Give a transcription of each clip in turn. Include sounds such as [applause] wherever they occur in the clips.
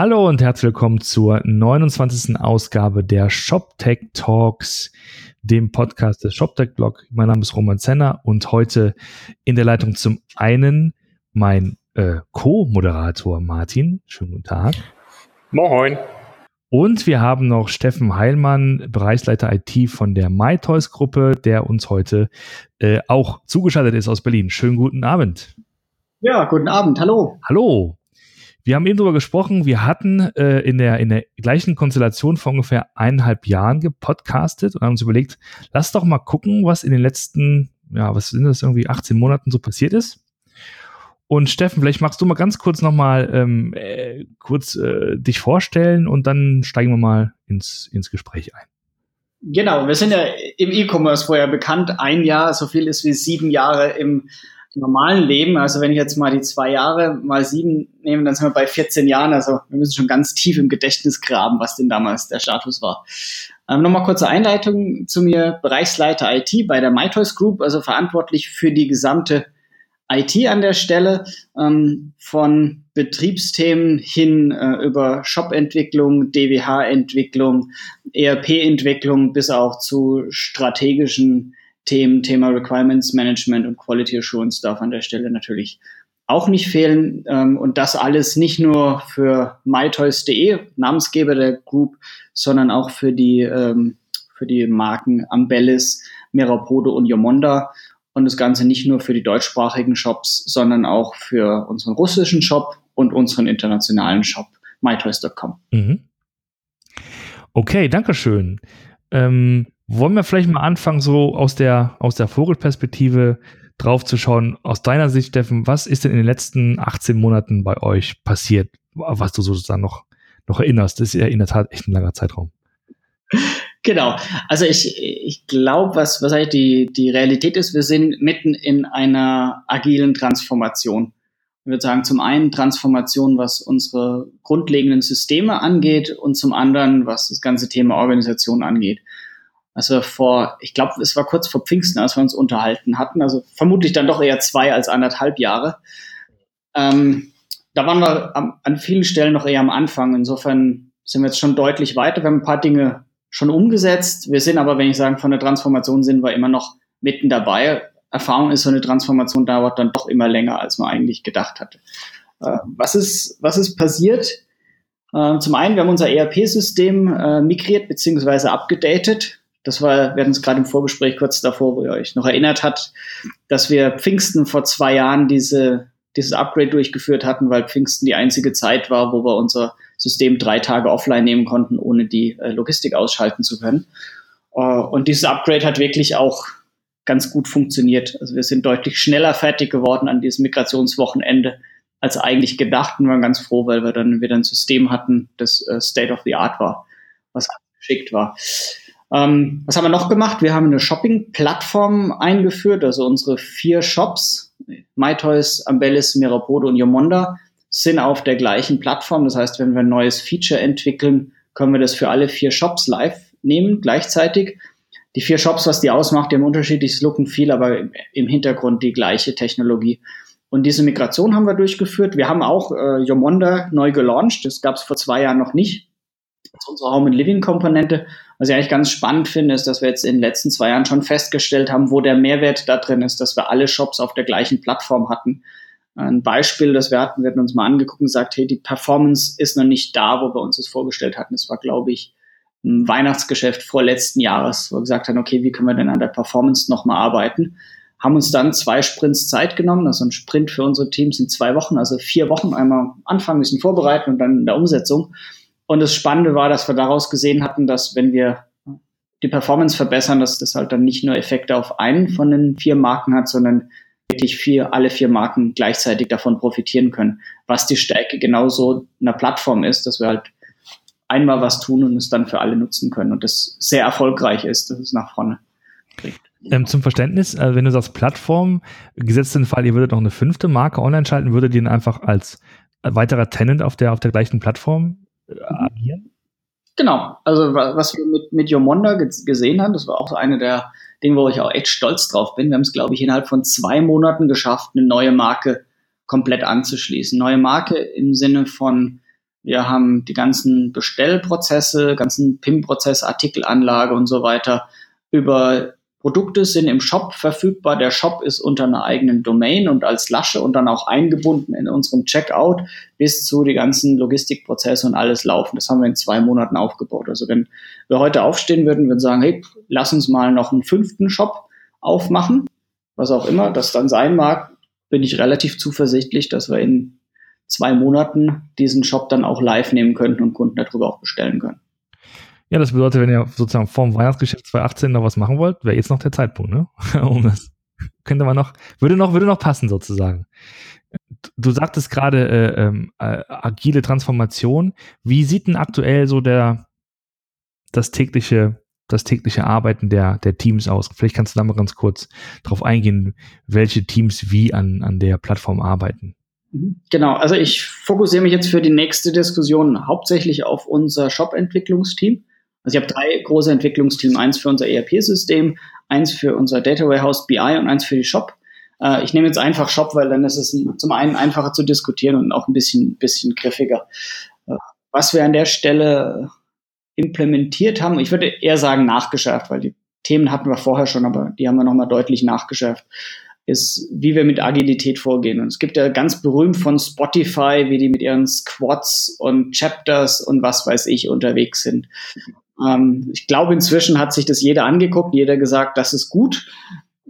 Hallo und herzlich willkommen zur 29. Ausgabe der ShopTech Talks, dem Podcast des ShopTech Blog. Mein Name ist Roman Zenner und heute in der Leitung zum einen mein äh, Co-Moderator Martin. Schönen guten Tag. Moin. Und wir haben noch Steffen Heilmann, Bereichsleiter IT von der MyToys Gruppe, der uns heute äh, auch zugeschaltet ist aus Berlin. Schönen guten Abend. Ja, guten Abend. Hallo. Hallo. Wir haben eben darüber gesprochen, wir hatten äh, in, der, in der gleichen Konstellation vor ungefähr eineinhalb Jahren gepodcastet und haben uns überlegt, lass doch mal gucken, was in den letzten, ja, was sind das, irgendwie 18 Monaten so passiert ist. Und Steffen, vielleicht magst du mal ganz kurz nochmal ähm, äh, kurz äh, dich vorstellen und dann steigen wir mal ins, ins Gespräch ein. Genau, wir sind ja im E-Commerce vorher bekannt. Ein Jahr, so viel ist wie sieben Jahre im normalen Leben, also wenn ich jetzt mal die zwei Jahre mal sieben nehme, dann sind wir bei 14 Jahren. Also wir müssen schon ganz tief im Gedächtnis graben, was denn damals der Status war. Ähm, Nochmal kurze Einleitung zu mir. Bereichsleiter IT bei der MyToys Group, also verantwortlich für die gesamte IT an der Stelle, ähm, von Betriebsthemen hin äh, über Shop-Entwicklung, DWH-Entwicklung, ERP-Entwicklung bis auch zu strategischen Themen, Thema Requirements Management und Quality Assurance darf an der Stelle natürlich auch nicht fehlen. Ähm, und das alles nicht nur für mytoys.de, Namensgeber der Group, sondern auch für die, ähm, für die Marken Ambellis, Merapodo und Yomonda. Und das Ganze nicht nur für die deutschsprachigen Shops, sondern auch für unseren russischen Shop und unseren internationalen Shop, mytoys.com. Mhm. Okay, danke schön. Ähm, wollen wir vielleicht mal anfangen, so aus der, aus der Vogelperspektive drauf zu schauen, aus deiner Sicht, Steffen, was ist denn in den letzten 18 Monaten bei euch passiert, was du sozusagen noch, noch erinnerst? Das ist ja in der Tat echt ein langer Zeitraum. Genau. Also ich, ich glaube, was, was eigentlich die, die Realität ist, wir sind mitten in einer agilen Transformation. Ich würde sagen, zum einen Transformation, was unsere grundlegenden Systeme angeht und zum anderen, was das ganze Thema Organisation angeht als wir vor, ich glaube, es war kurz vor Pfingsten, als wir uns unterhalten hatten, also vermutlich dann doch eher zwei als anderthalb Jahre. Ähm, da waren wir am, an vielen Stellen noch eher am Anfang. Insofern sind wir jetzt schon deutlich weiter. Wir haben ein paar Dinge schon umgesetzt. Wir sind aber, wenn ich sagen, von der Transformation sind wir immer noch mitten dabei. Erfahrung ist, so eine Transformation dauert dann doch immer länger, als man eigentlich gedacht hatte. Äh, was, ist, was ist passiert? Äh, zum einen, wir haben unser ERP-System äh, migriert bzw. abgedatet. Das war, wir hatten es gerade im Vorgespräch kurz davor, wo ihr euch noch erinnert habt, dass wir Pfingsten vor zwei Jahren diese, dieses Upgrade durchgeführt hatten, weil Pfingsten die einzige Zeit war, wo wir unser System drei Tage offline nehmen konnten, ohne die äh, Logistik ausschalten zu können. Uh, und dieses Upgrade hat wirklich auch ganz gut funktioniert. Also wir sind deutlich schneller fertig geworden an diesem Migrationswochenende als eigentlich gedacht und waren ganz froh, weil wir dann wieder ein System hatten, das äh, State of the Art war, was geschickt war. Ähm, was haben wir noch gemacht? Wir haben eine Shopping-Plattform eingeführt, also unsere vier Shops, MyToys, Ambellis, Mirapodo und Yomonda, sind auf der gleichen Plattform. Das heißt, wenn wir ein neues Feature entwickeln, können wir das für alle vier Shops live nehmen, gleichzeitig. Die vier Shops, was die ausmacht, die haben unterschiedliches Look und viel, aber im Hintergrund die gleiche Technologie. Und diese Migration haben wir durchgeführt. Wir haben auch äh, Yomonda neu gelauncht. Das gab es vor zwei Jahren noch nicht. Das ist unsere Home and Living Komponente. Was ich eigentlich ganz spannend finde, ist, dass wir jetzt in den letzten zwei Jahren schon festgestellt haben, wo der Mehrwert da drin ist, dass wir alle Shops auf der gleichen Plattform hatten. Ein Beispiel, das wir hatten, wir hatten uns mal angeguckt und gesagt, hey, die Performance ist noch nicht da, wo wir uns das vorgestellt hatten. Das war, glaube ich, ein Weihnachtsgeschäft vor letzten Jahres, wo wir gesagt haben, okay, wie können wir denn an der Performance nochmal arbeiten? Haben uns dann zwei Sprints Zeit genommen. Also ein Sprint für unsere Teams sind zwei Wochen, also vier Wochen. Einmal anfangen, bisschen vorbereiten und dann in der Umsetzung. Und das Spannende war, dass wir daraus gesehen hatten, dass wenn wir die Performance verbessern, dass das halt dann nicht nur Effekte auf einen von den vier Marken hat, sondern wirklich vier, alle vier Marken gleichzeitig davon profitieren können. Was die Stärke genauso einer Plattform ist, dass wir halt einmal was tun und es dann für alle nutzen können und das sehr erfolgreich ist, dass es nach vorne bringt. Ähm, zum Verständnis, äh, wenn du sagst Plattform, gesetzt den Fall, ihr würdet noch eine fünfte Marke online schalten, würdet ihr ihn einfach als weiterer Tenant auf der, auf der gleichen Plattform äh, agieren? Genau, also was wir mit, mit Yomonda gesehen haben, das war auch so eine der Dinge, wo ich auch echt stolz drauf bin. Wir haben es, glaube ich, innerhalb von zwei Monaten geschafft, eine neue Marke komplett anzuschließen. Neue Marke im Sinne von Wir haben die ganzen Bestellprozesse, ganzen PIM-Prozess, Artikelanlage und so weiter über Produkte sind im Shop verfügbar. Der Shop ist unter einer eigenen Domain und als Lasche und dann auch eingebunden in unserem Checkout bis zu die ganzen Logistikprozesse und alles laufen. Das haben wir in zwei Monaten aufgebaut. Also wenn wir heute aufstehen würden, würden sagen, hey, lass uns mal noch einen fünften Shop aufmachen, was auch immer das dann sein mag, bin ich relativ zuversichtlich, dass wir in zwei Monaten diesen Shop dann auch live nehmen könnten und Kunden darüber auch bestellen können. Ja, das bedeutet, wenn ihr sozusagen vorm Weihnachtsgeschäft 2018 noch was machen wollt, wäre jetzt noch der Zeitpunkt, ne? [laughs] um das könnte man noch, würde noch, würde noch passen sozusagen. Du sagtest gerade äh, ähm, äh, agile Transformation. Wie sieht denn aktuell so der das tägliche das tägliche Arbeiten der, der Teams aus? Vielleicht kannst du da mal ganz kurz drauf eingehen, welche Teams wie an, an der Plattform arbeiten. Mhm. Genau, also ich fokussiere mich jetzt für die nächste Diskussion hauptsächlich auf unser Shop-Entwicklungsteam. Also ich habe drei große Entwicklungsteams, eins für unser ERP-System, eins für unser Data Warehouse BI und eins für die Shop. Äh, ich nehme jetzt einfach Shop, weil dann ist es zum einen einfacher zu diskutieren und auch ein bisschen, bisschen griffiger. Äh, was wir an der Stelle implementiert haben, ich würde eher sagen nachgeschärft, weil die Themen hatten wir vorher schon, aber die haben wir nochmal deutlich nachgeschärft ist, wie wir mit Agilität vorgehen. Und es gibt ja ganz berühmt von Spotify, wie die mit ihren Squads und Chapters und was weiß ich unterwegs sind. Ähm, ich glaube, inzwischen hat sich das jeder angeguckt, jeder gesagt, das ist gut.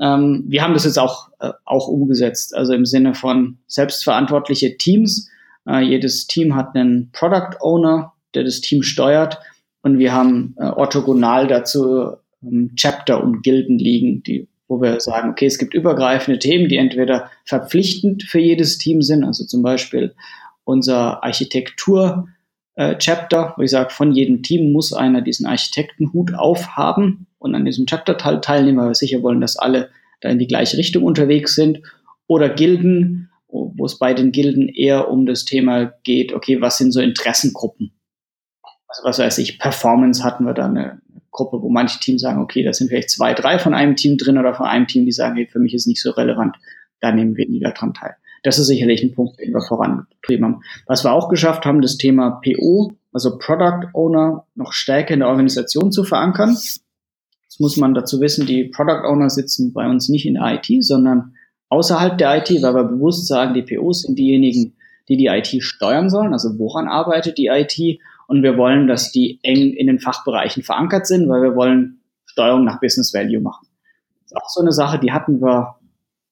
Ähm, wir haben das jetzt auch, äh, auch umgesetzt, also im Sinne von selbstverantwortliche Teams. Äh, jedes Team hat einen Product Owner, der das Team steuert. Und wir haben äh, orthogonal dazu ähm, Chapter und Gilden liegen, die, wo wir sagen, okay, es gibt übergreifende Themen, die entweder verpflichtend für jedes Team sind, also zum Beispiel unser Architektur äh, Chapter, wo ich sage, von jedem Team muss einer diesen Architektenhut aufhaben und an diesem Chapter teil teilnehmen, weil wir sicher wollen, dass alle da in die gleiche Richtung unterwegs sind. Oder Gilden, wo es bei den Gilden eher um das Thema geht, okay, was sind so Interessengruppen? Also was weiß ich, Performance hatten wir da eine Gruppe, wo manche Teams sagen, okay, da sind vielleicht zwei, drei von einem Team drin oder von einem Team, die sagen, hey, für mich ist nicht so relevant, da nehmen wir weniger dran teil. Das ist sicherlich ein Punkt, den wir vorangetrieben haben. Was wir auch geschafft haben, das Thema PO, also Product Owner, noch stärker in der Organisation zu verankern. Jetzt muss man dazu wissen, die Product Owner sitzen bei uns nicht in der IT, sondern außerhalb der IT, weil wir bewusst sagen, die POs sind diejenigen, die die IT steuern sollen. Also woran arbeitet die IT? Und wir wollen, dass die eng in den Fachbereichen verankert sind, weil wir wollen Steuerung nach Business Value machen. Das ist auch so eine Sache, die hatten wir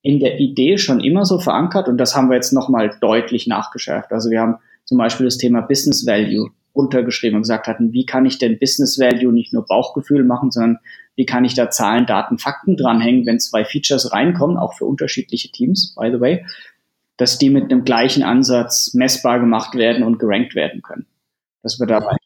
in der Idee schon immer so verankert und das haben wir jetzt nochmal deutlich nachgeschärft. Also wir haben zum Beispiel das Thema Business Value runtergeschrieben und gesagt hatten, wie kann ich denn Business Value nicht nur Bauchgefühl machen, sondern wie kann ich da Zahlen, Daten, Fakten dranhängen, wenn zwei Features reinkommen, auch für unterschiedliche Teams, by the way, dass die mit einem gleichen Ansatz messbar gemacht werden und gerankt werden können. Dass wir dabei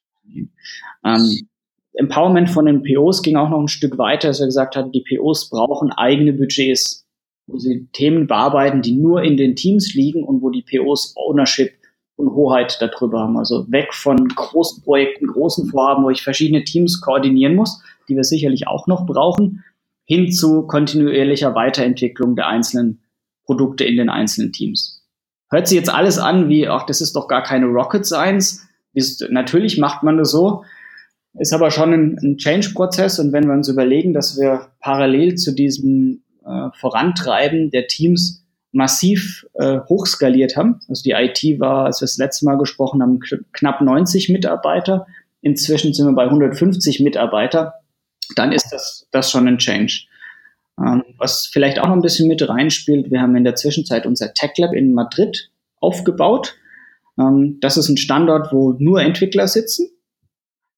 ähm, Empowerment von den POs ging auch noch ein Stück weiter, dass wir gesagt hatten, die POs brauchen eigene Budgets wo sie Themen bearbeiten, die nur in den Teams liegen und wo die POs Ownership und Hoheit darüber haben. Also weg von großen Projekten, großen Vorhaben, wo ich verschiedene Teams koordinieren muss, die wir sicherlich auch noch brauchen, hin zu kontinuierlicher Weiterentwicklung der einzelnen Produkte in den einzelnen Teams. Hört sich jetzt alles an wie, ach, das ist doch gar keine Rocket Science. Ist, natürlich macht man das so, ist aber schon ein, ein Change-Prozess und wenn wir uns überlegen, dass wir parallel zu diesem äh, Vorantreiben der Teams massiv äh, hochskaliert haben. Also die IT war, als wir das letzte Mal gesprochen haben, knapp 90 Mitarbeiter. Inzwischen sind wir bei 150 Mitarbeiter. Dann ist das, das schon ein Change. Ähm, was vielleicht auch noch ein bisschen mit reinspielt, wir haben in der Zwischenzeit unser Tech Lab in Madrid aufgebaut. Ähm, das ist ein Standort, wo nur Entwickler sitzen.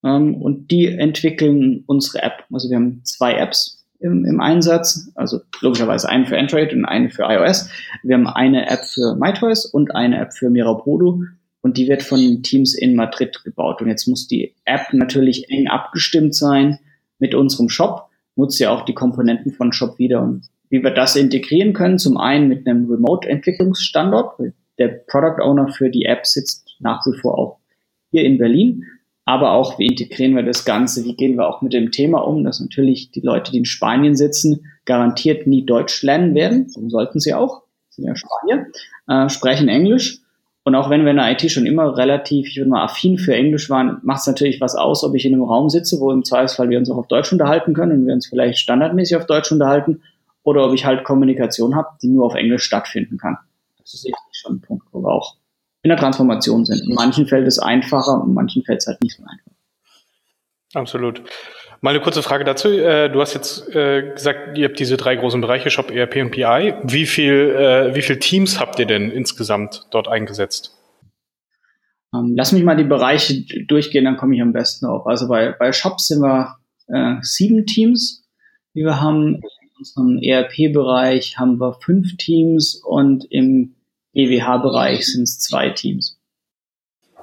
Ähm, und die entwickeln unsere App. Also wir haben zwei Apps im, im Einsatz. Also logischerweise eine für Android und eine für iOS. Wir haben eine App für MyToys und eine App für Mirapodo und die wird von Teams in Madrid gebaut. Und jetzt muss die App natürlich eng abgestimmt sein mit unserem Shop, nutzt ja auch die Komponenten von Shop wieder. Und wie wir das integrieren können, zum einen mit einem Remote-Entwicklungsstandort, der Product Owner für die App sitzt nach wie vor auch hier in Berlin aber auch, wie integrieren wir das Ganze, wie gehen wir auch mit dem Thema um, dass natürlich die Leute, die in Spanien sitzen, garantiert nie Deutsch lernen werden, so sollten sie auch, sind ja Spanier, äh, sprechen Englisch. Und auch wenn wir in der IT schon immer relativ, ich würde mal, affin für Englisch waren, macht es natürlich was aus, ob ich in einem Raum sitze, wo im Zweifelsfall wir uns auch auf Deutsch unterhalten können und wir uns vielleicht standardmäßig auf Deutsch unterhalten, oder ob ich halt Kommunikation habe, die nur auf Englisch stattfinden kann. Das ist sicherlich schon ein Punkt, wo wir auch in der Transformation sind. In manchen fällt es einfacher, in manchen fällt es halt nicht so einfach. Absolut. Mal eine kurze Frage dazu. Äh, du hast jetzt äh, gesagt, ihr habt diese drei großen Bereiche, Shop, ERP und PI. Wie viel, äh, wie viel Teams habt ihr denn insgesamt dort eingesetzt? Ähm, lass mich mal die Bereiche durchgehen, dann komme ich am besten auf. Also bei, bei Shop sind wir äh, sieben Teams, die wir haben. In unserem ERP-Bereich haben wir fünf Teams und im EWH-Bereich sind es zwei Teams.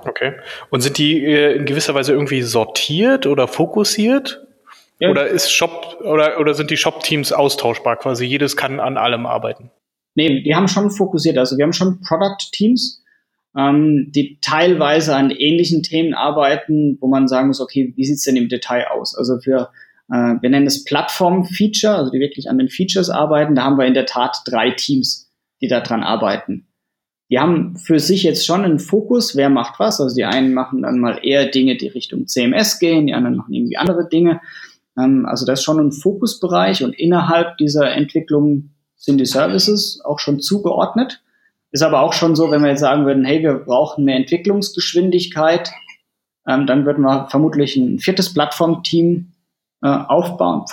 Okay. Und sind die äh, in gewisser Weise irgendwie sortiert oder fokussiert? Ja. Oder ist Shop oder, oder sind die Shop-Teams austauschbar? Quasi jedes kann an allem arbeiten. Nee, die haben schon fokussiert. Also wir haben schon Product-Teams, ähm, die teilweise an ähnlichen Themen arbeiten, wo man sagen muss, okay, wie sieht's denn im Detail aus? Also für, äh, wir nennen es Plattform-Feature, also die wirklich an den Features arbeiten, da haben wir in der Tat drei Teams, die daran arbeiten. Die haben für sich jetzt schon einen Fokus, wer macht was. Also die einen machen dann mal eher Dinge, die Richtung CMS gehen, die anderen machen irgendwie andere Dinge. Ähm, also das ist schon ein Fokusbereich und innerhalb dieser Entwicklung sind die Services auch schon zugeordnet. Ist aber auch schon so, wenn wir jetzt sagen würden, hey, wir brauchen mehr Entwicklungsgeschwindigkeit, ähm, dann würden wir vermutlich ein viertes Plattformteam äh, aufbauen,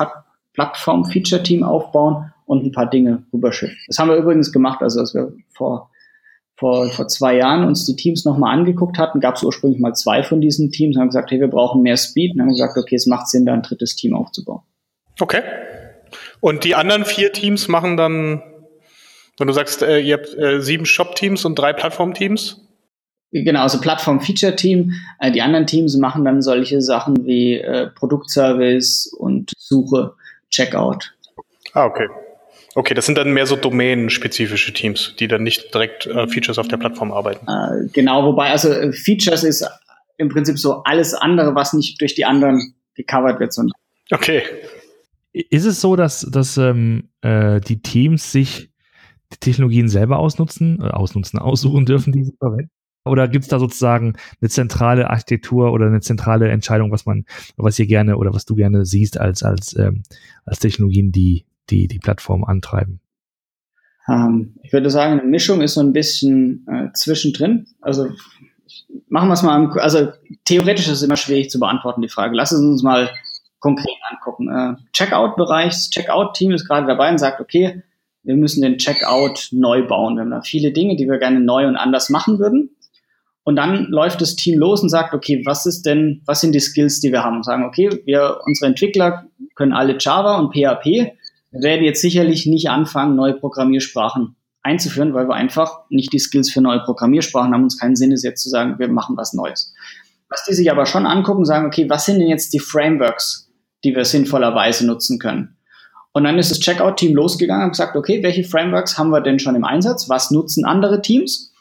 Plattform-Feature-Team aufbauen und ein paar Dinge rüberschiffen. Das haben wir übrigens gemacht, also dass wir vor vor, vor zwei Jahren uns die Teams nochmal angeguckt hatten, gab es ursprünglich mal zwei von diesen Teams, haben gesagt, hey, wir brauchen mehr Speed und haben gesagt, okay, es macht Sinn, da ein drittes Team aufzubauen. Okay. Und die anderen vier Teams machen dann, wenn du sagst, äh, ihr habt äh, sieben Shop-Teams und drei Plattform-Teams? Genau, also Plattform-Feature-Team. Äh, die anderen Teams machen dann solche Sachen wie äh, Produktservice und Suche, Checkout. Ah, okay. Okay, das sind dann mehr so domänenspezifische Teams, die dann nicht direkt äh, Features auf der Plattform arbeiten. Äh, genau, wobei also äh, Features ist im Prinzip so alles andere, was nicht durch die anderen gecovert wird. Sondern okay. Ist es so, dass, dass ähm, äh, die Teams sich die Technologien selber ausnutzen, äh, ausnutzen, [laughs] aussuchen dürfen, die sie verwenden? Oder gibt es da sozusagen eine zentrale Architektur oder eine zentrale Entscheidung, was man, was ihr gerne oder was du gerne siehst als, als, ähm, als Technologien, die die die Plattform antreiben? Ähm, ich würde sagen, eine Mischung ist so ein bisschen äh, zwischendrin. Also machen wir es mal, also theoretisch ist es immer schwierig zu beantworten, die Frage. Lass es uns mal konkret angucken. Äh, Checkout-Bereich, das Checkout-Team ist gerade dabei und sagt, okay, wir müssen den Checkout neu bauen. Wir haben da viele Dinge, die wir gerne neu und anders machen würden. Und dann läuft das Team los und sagt, okay, was ist denn, was sind die Skills, die wir haben? sagen, okay, wir, unsere Entwickler können alle Java und PHP. Wir werden jetzt sicherlich nicht anfangen, neue Programmiersprachen einzuführen, weil wir einfach nicht die Skills für neue Programmiersprachen haben. Uns keinen Sinn ist jetzt zu sagen, wir machen was Neues. Was die sich aber schon angucken, sagen, okay, was sind denn jetzt die Frameworks, die wir sinnvollerweise nutzen können? Und dann ist das Checkout-Team losgegangen und gesagt, okay, welche Frameworks haben wir denn schon im Einsatz? Was nutzen andere Teams?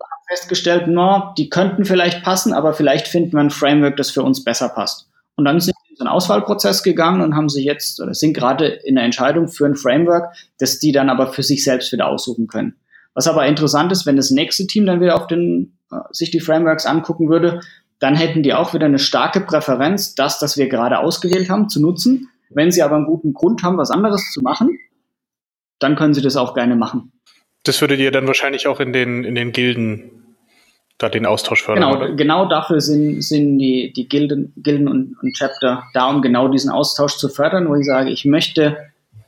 Haben festgestellt, no, die könnten vielleicht passen, aber vielleicht finden wir ein Framework, das für uns besser passt. Und dann sind so einen Auswahlprozess gegangen und haben sich jetzt oder sind gerade in der Entscheidung für ein Framework, das die dann aber für sich selbst wieder aussuchen können. Was aber interessant ist, wenn das nächste Team dann wieder auf den, äh, sich die Frameworks angucken würde, dann hätten die auch wieder eine starke Präferenz, das, das wir gerade ausgewählt haben, zu nutzen. Wenn sie aber einen guten Grund haben, was anderes zu machen, dann können sie das auch gerne machen. Das würdet ihr dann wahrscheinlich auch in den, in den Gilden da den Austausch fördern. Genau, oder? genau dafür sind, sind die, die Gilden, Gilden und, und Chapter da, um genau diesen Austausch zu fördern, wo ich sage, ich möchte,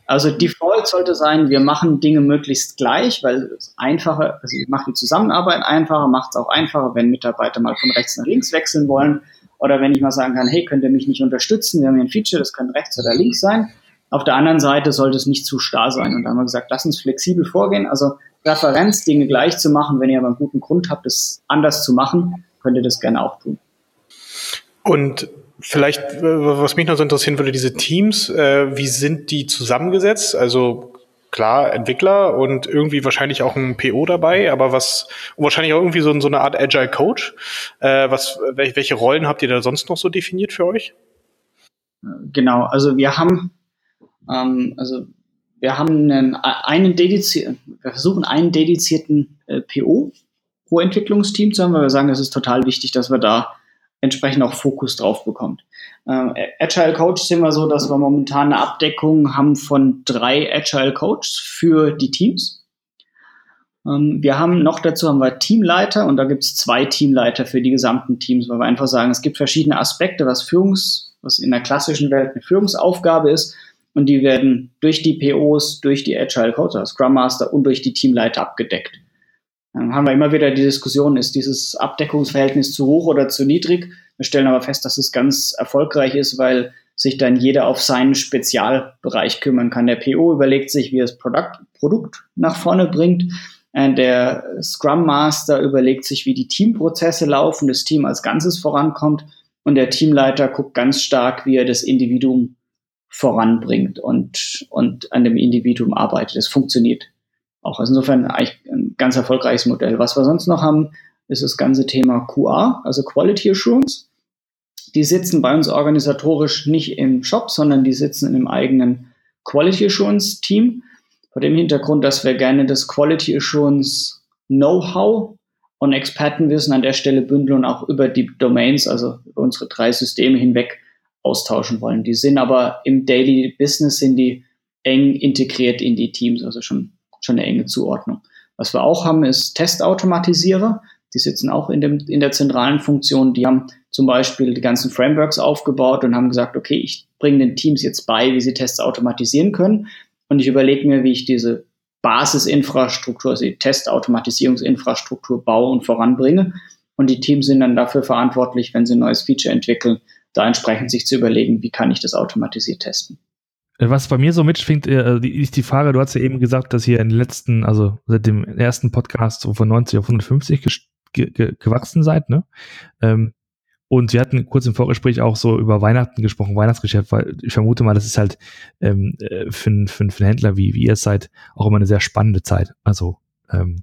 also Default sollte sein, wir machen Dinge möglichst gleich, weil es einfacher, also macht die Zusammenarbeit einfacher, macht es auch einfacher, wenn Mitarbeiter mal von rechts nach links wechseln wollen oder wenn ich mal sagen kann, hey, könnt ihr mich nicht unterstützen, wir haben hier ein Feature, das kann rechts oder links sein. Auf der anderen Seite sollte es nicht zu starr sein. Und da haben wir gesagt, lass uns flexibel vorgehen. Also Referenz, Dinge gleich zu machen. Wenn ihr aber einen guten Grund habt, es anders zu machen, könnt ihr das gerne auch tun. Und vielleicht, was mich noch so interessieren würde, diese Teams, äh, wie sind die zusammengesetzt? Also klar, Entwickler und irgendwie wahrscheinlich auch ein PO dabei, aber was, wahrscheinlich auch irgendwie so, so eine Art Agile Coach. Äh, was, welche Rollen habt ihr da sonst noch so definiert für euch? Genau, also wir haben, ähm, also wir haben einen, einen dedizierten, wir versuchen einen dedizierten äh, PO Rohentwicklungsteam zu haben, weil wir sagen, es ist total wichtig, dass wir da entsprechend auch Fokus drauf bekommt. Äh, Agile Coach sind wir so, dass wir momentan eine Abdeckung haben von drei Agile Coaches für die Teams. Ähm, wir haben noch dazu haben wir Teamleiter und da gibt es zwei Teamleiter für die gesamten Teams, weil wir einfach sagen, es gibt verschiedene Aspekte, was Führungs, was in der klassischen Welt eine Führungsaufgabe ist und die werden durch die POs, durch die Agile also Scrum Master und durch die Teamleiter abgedeckt. Dann haben wir immer wieder die Diskussion, ist dieses Abdeckungsverhältnis zu hoch oder zu niedrig? Wir stellen aber fest, dass es ganz erfolgreich ist, weil sich dann jeder auf seinen Spezialbereich kümmern kann. Der PO überlegt sich, wie er das Produkt, Produkt nach vorne bringt. Äh, der Scrum Master überlegt sich, wie die Teamprozesse laufen, das Team als Ganzes vorankommt. Und der Teamleiter guckt ganz stark, wie er das Individuum voranbringt und, und an dem Individuum arbeitet. Das funktioniert auch. Also insofern eigentlich ein ganz erfolgreiches Modell. Was wir sonst noch haben, ist das ganze Thema QA, also Quality Assurance. Die sitzen bei uns organisatorisch nicht im Shop, sondern die sitzen in einem eigenen Quality Assurance Team. Vor dem Hintergrund, dass wir gerne das Quality Assurance Know-how und Expertenwissen an der Stelle bündeln und auch über die Domains, also über unsere drei Systeme hinweg austauschen wollen. Die sind aber im Daily Business sind die eng integriert in die Teams, also schon, schon eine enge Zuordnung. Was wir auch haben, ist Testautomatisierer. Die sitzen auch in, dem, in der zentralen Funktion. Die haben zum Beispiel die ganzen Frameworks aufgebaut und haben gesagt, okay, ich bringe den Teams jetzt bei, wie sie Tests automatisieren können. Und ich überlege mir, wie ich diese Basisinfrastruktur, also die Testautomatisierungsinfrastruktur baue und voranbringe. Und die Teams sind dann dafür verantwortlich, wenn sie ein neues Feature entwickeln, da entsprechend sich zu überlegen, wie kann ich das automatisiert testen. Äh, was bei mir so mitschwingt, äh, ist die Frage, du hast ja eben gesagt, dass ihr in den letzten, also seit dem ersten Podcast von 90 auf 150 ge ge gewachsen seid, ne? Ähm, und wir hatten kurz im Vorgespräch auch so über Weihnachten gesprochen, Weihnachtsgeschäft, weil ich vermute mal, das ist halt ähm, äh, für, für, für einen Händler, wie, wie ihr es seid, auch immer eine sehr spannende Zeit. Also ähm,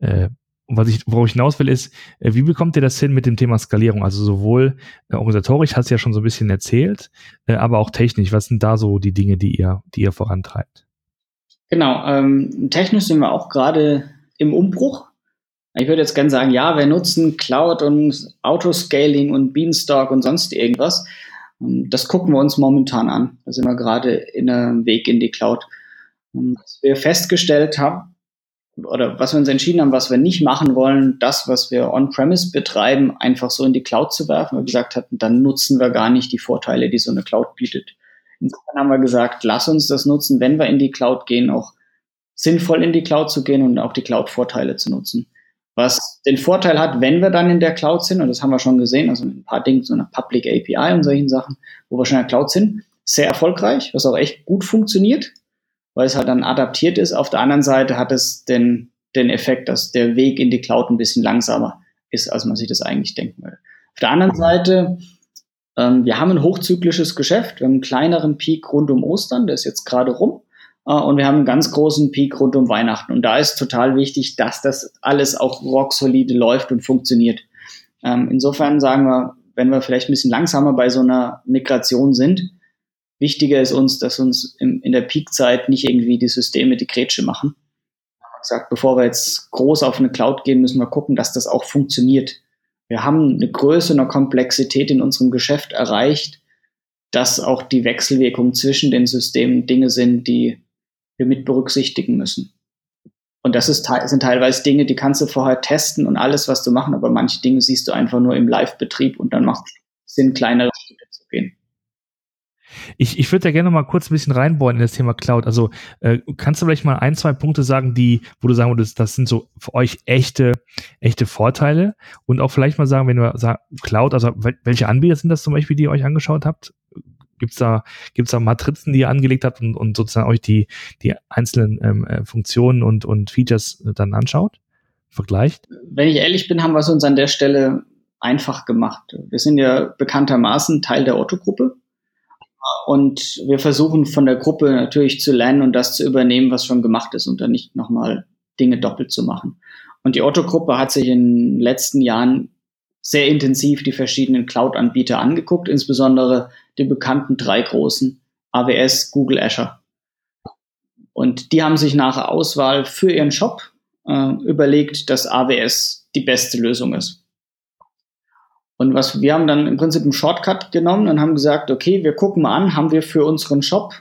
äh, und was ich, worauf ich hinaus will, ist, äh, wie bekommt ihr das hin mit dem Thema Skalierung? Also sowohl äh, organisatorisch, hast du ja schon so ein bisschen erzählt, äh, aber auch technisch. Was sind da so die Dinge, die ihr, die ihr vorantreibt? Genau, ähm, technisch sind wir auch gerade im Umbruch. Ich würde jetzt gerne sagen, ja, wir nutzen Cloud und Autoscaling und Beanstalk und sonst irgendwas. Ähm, das gucken wir uns momentan an. Da sind wir gerade in einem Weg in die Cloud. Ähm, was wir festgestellt haben, oder was wir uns entschieden haben, was wir nicht machen wollen, das, was wir on-premise betreiben, einfach so in die Cloud zu werfen. Wir gesagt hatten, dann nutzen wir gar nicht die Vorteile, die so eine Cloud bietet. Insofern haben wir gesagt, lass uns das nutzen, wenn wir in die Cloud gehen, auch sinnvoll in die Cloud zu gehen und auch die Cloud-Vorteile zu nutzen. Was den Vorteil hat, wenn wir dann in der Cloud sind, und das haben wir schon gesehen, also ein paar Dinge, so eine Public API und solchen Sachen, wo wir schon in der Cloud sind, sehr erfolgreich, was auch echt gut funktioniert, weil es halt dann adaptiert ist. Auf der anderen Seite hat es den, den Effekt, dass der Weg in die Cloud ein bisschen langsamer ist, als man sich das eigentlich denken würde. Auf der anderen Seite, ähm, wir haben ein hochzyklisches Geschäft, wir haben einen kleineren Peak rund um Ostern, der ist jetzt gerade rum. Äh, und wir haben einen ganz großen Peak rund um Weihnachten. Und da ist total wichtig, dass das alles auch rocksolide läuft und funktioniert. Ähm, insofern sagen wir, wenn wir vielleicht ein bisschen langsamer bei so einer Migration sind, wichtiger ist uns, dass uns im, in der Peakzeit nicht irgendwie die Systeme die Grätsche machen. Sagt, bevor wir jetzt groß auf eine Cloud gehen, müssen wir gucken, dass das auch funktioniert. Wir haben eine Größe, eine Komplexität in unserem Geschäft erreicht, dass auch die Wechselwirkungen zwischen den Systemen Dinge sind, die wir mit berücksichtigen müssen. Und das ist, sind teilweise Dinge, die kannst du vorher testen und alles, was du machen, aber manche Dinge siehst du einfach nur im Live-Betrieb und dann macht es Sinn, kleinere Schritte zu gehen. Ich, ich würde da gerne mal kurz ein bisschen reinbohren in das Thema Cloud. Also äh, kannst du vielleicht mal ein, zwei Punkte sagen, die, wo du sagen würdest, das sind so für euch echte, echte Vorteile und auch vielleicht mal sagen, wenn du sagst Cloud, also welche Anbieter sind das zum Beispiel, die ihr euch angeschaut habt? Gibt's da, gibt's da Matrizen, die ihr angelegt habt und, und sozusagen euch die, die einzelnen ähm, äh, Funktionen und, und Features dann anschaut? Vergleicht? Wenn ich ehrlich bin, haben wir es uns an der Stelle einfach gemacht. Wir sind ja bekanntermaßen Teil der Otto-Gruppe. Und wir versuchen von der Gruppe natürlich zu lernen und das zu übernehmen, was schon gemacht ist und dann nicht nochmal Dinge doppelt zu machen. Und die Otto-Gruppe hat sich in den letzten Jahren sehr intensiv die verschiedenen Cloud-Anbieter angeguckt, insbesondere die bekannten drei großen, AWS, Google, Azure. Und die haben sich nach Auswahl für ihren Shop äh, überlegt, dass AWS die beste Lösung ist. Und was wir haben dann im Prinzip einen Shortcut genommen und haben gesagt, okay, wir gucken mal an, haben wir für unseren Shop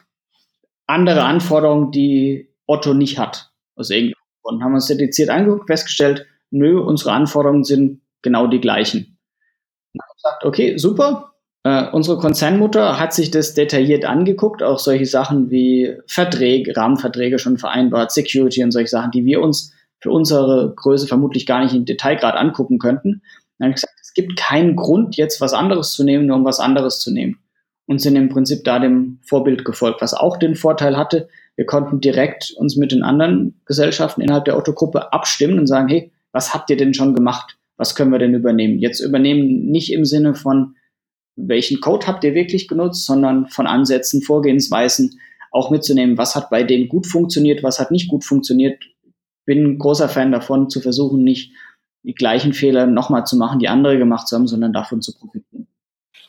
andere Anforderungen, die Otto nicht hat. Aus irgendeinem Grund haben wir uns dediziert angeguckt, festgestellt, nö, unsere Anforderungen sind genau die gleichen. Und haben gesagt, okay, super. Äh, unsere Konzernmutter hat sich das detailliert angeguckt, auch solche Sachen wie Verträge, Rahmenverträge schon vereinbart, Security und solche Sachen, die wir uns für unsere Größe vermutlich gar nicht im Detailgrad angucken könnten. Dann habe ich gesagt, es gibt keinen Grund, jetzt was anderes zu nehmen, nur um was anderes zu nehmen. Und sind im Prinzip da dem Vorbild gefolgt, was auch den Vorteil hatte, wir konnten direkt uns mit den anderen Gesellschaften innerhalb der Otto-Gruppe abstimmen und sagen, hey, was habt ihr denn schon gemacht? Was können wir denn übernehmen? Jetzt übernehmen nicht im Sinne von, welchen Code habt ihr wirklich genutzt, sondern von Ansätzen, Vorgehensweisen auch mitzunehmen, was hat bei denen gut funktioniert, was hat nicht gut funktioniert. Bin ein großer Fan davon, zu versuchen, nicht die gleichen Fehler nochmal zu machen, die andere gemacht haben, sondern davon zu profitieren.